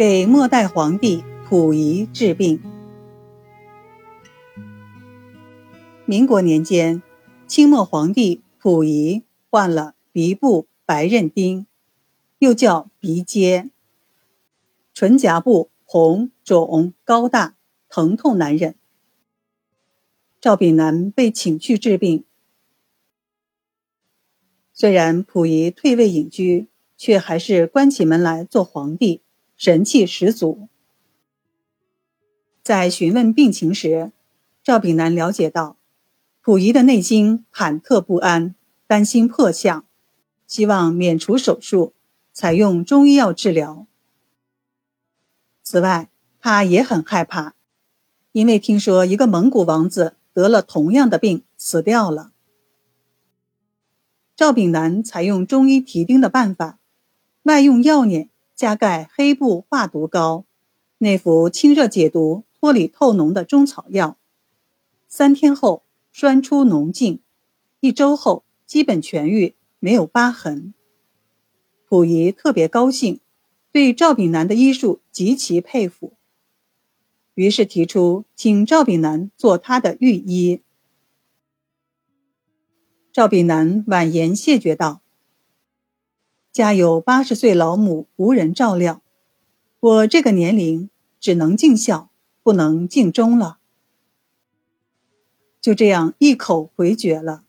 给末代皇帝溥仪治病。民国年间，清末皇帝溥仪患了鼻部白刃钉，又叫鼻结，唇颊部红肿高大，疼痛难忍。赵炳南被请去治病。虽然溥仪退位隐居，却还是关起门来做皇帝，神气十足。在询问病情时，赵炳南了解到，溥仪的内心忐忑不安，担心破相，希望免除手术，采用中医药治疗。此外，他也很害怕，因为听说一个蒙古王子得了同样的病死掉了。赵炳南采用中医提钉的办法，外用药碾，加盖黑布化毒膏，内服清热解毒、脱里透脓的中草药。三天后栓出脓净，一周后基本痊愈，没有疤痕。溥仪特别高兴，对赵炳南的医术极其佩服，于是提出请赵炳南做他的御医。赵炳南婉言谢绝道：“家有八十岁老母，无人照料，我这个年龄只能尽孝，不能尽忠了。”就这样一口回绝了。